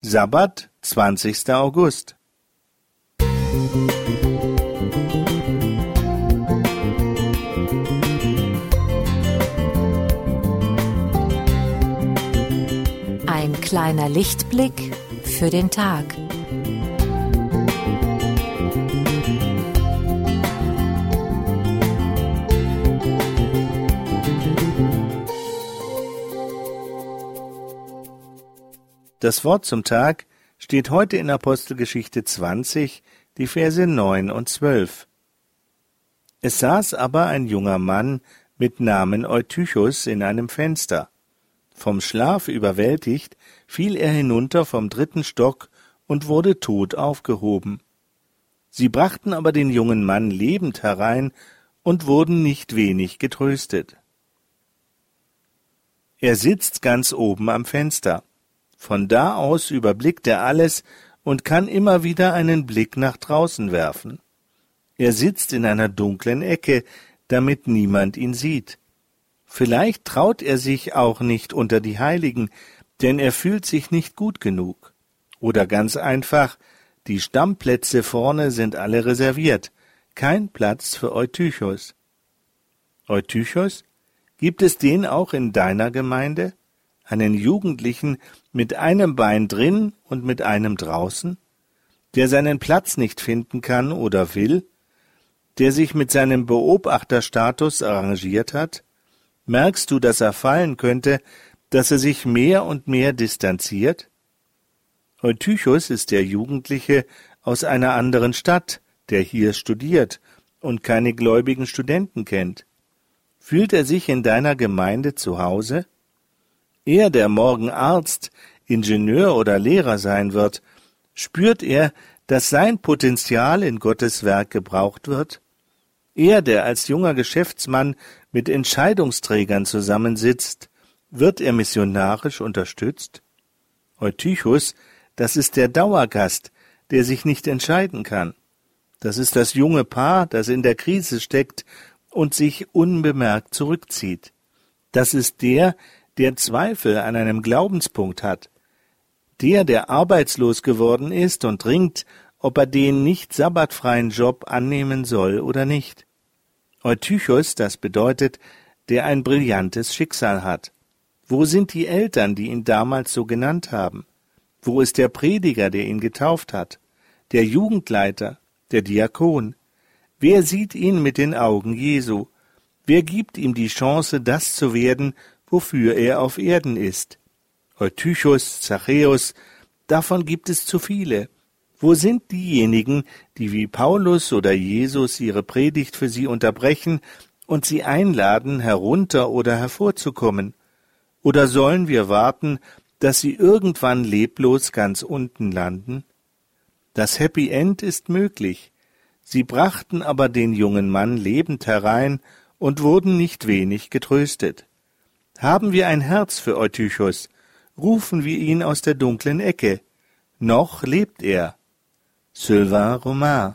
Sabbat, 20. August. Ein kleiner Lichtblick für den Tag. Das Wort zum Tag steht heute in Apostelgeschichte 20, die Verse 9 und 12. Es saß aber ein junger Mann mit Namen Eutychus in einem Fenster. Vom Schlaf überwältigt, fiel er hinunter vom dritten Stock und wurde tot aufgehoben. Sie brachten aber den jungen Mann lebend herein und wurden nicht wenig getröstet. Er sitzt ganz oben am Fenster. Von da aus überblickt er alles und kann immer wieder einen Blick nach draußen werfen. Er sitzt in einer dunklen Ecke, damit niemand ihn sieht. Vielleicht traut er sich auch nicht unter die Heiligen, denn er fühlt sich nicht gut genug. Oder ganz einfach, die Stammplätze vorne sind alle reserviert, kein Platz für Eutychus. Eutychus? Gibt es den auch in deiner Gemeinde? Einen Jugendlichen mit einem Bein drin und mit einem draußen, der seinen Platz nicht finden kann oder will, der sich mit seinem Beobachterstatus arrangiert hat? Merkst du, dass er fallen könnte, dass er sich mehr und mehr distanziert? Eutychus ist der Jugendliche aus einer anderen Stadt, der hier studiert und keine gläubigen Studenten kennt. Fühlt er sich in deiner Gemeinde zu Hause? Er, der morgen Arzt, Ingenieur oder Lehrer sein wird, spürt er, dass sein Potenzial in Gottes Werk gebraucht wird? Er, der als junger Geschäftsmann mit Entscheidungsträgern zusammensitzt, wird er missionarisch unterstützt? Eutychus, das ist der Dauergast, der sich nicht entscheiden kann. Das ist das junge Paar, das in der Krise steckt und sich unbemerkt zurückzieht. Das ist der, der Zweifel an einem Glaubenspunkt hat, der, der arbeitslos geworden ist und ringt, ob er den nicht sabbatfreien Job annehmen soll oder nicht. Eutychus, das bedeutet, der ein brillantes Schicksal hat. Wo sind die Eltern, die ihn damals so genannt haben? Wo ist der Prediger, der ihn getauft hat? Der Jugendleiter, der Diakon? Wer sieht ihn mit den Augen Jesu? Wer gibt ihm die Chance, das zu werden, wofür er auf Erden ist. Eutychus, Zachäus, davon gibt es zu viele. Wo sind diejenigen, die wie Paulus oder Jesus ihre Predigt für sie unterbrechen und sie einladen, herunter oder hervorzukommen? Oder sollen wir warten, dass sie irgendwann leblos ganz unten landen? Das Happy End ist möglich. Sie brachten aber den jungen Mann lebend herein und wurden nicht wenig getröstet. Haben wir ein Herz für Eutychus, rufen wir ihn aus der dunklen Ecke. Noch lebt er. Sylvain Romain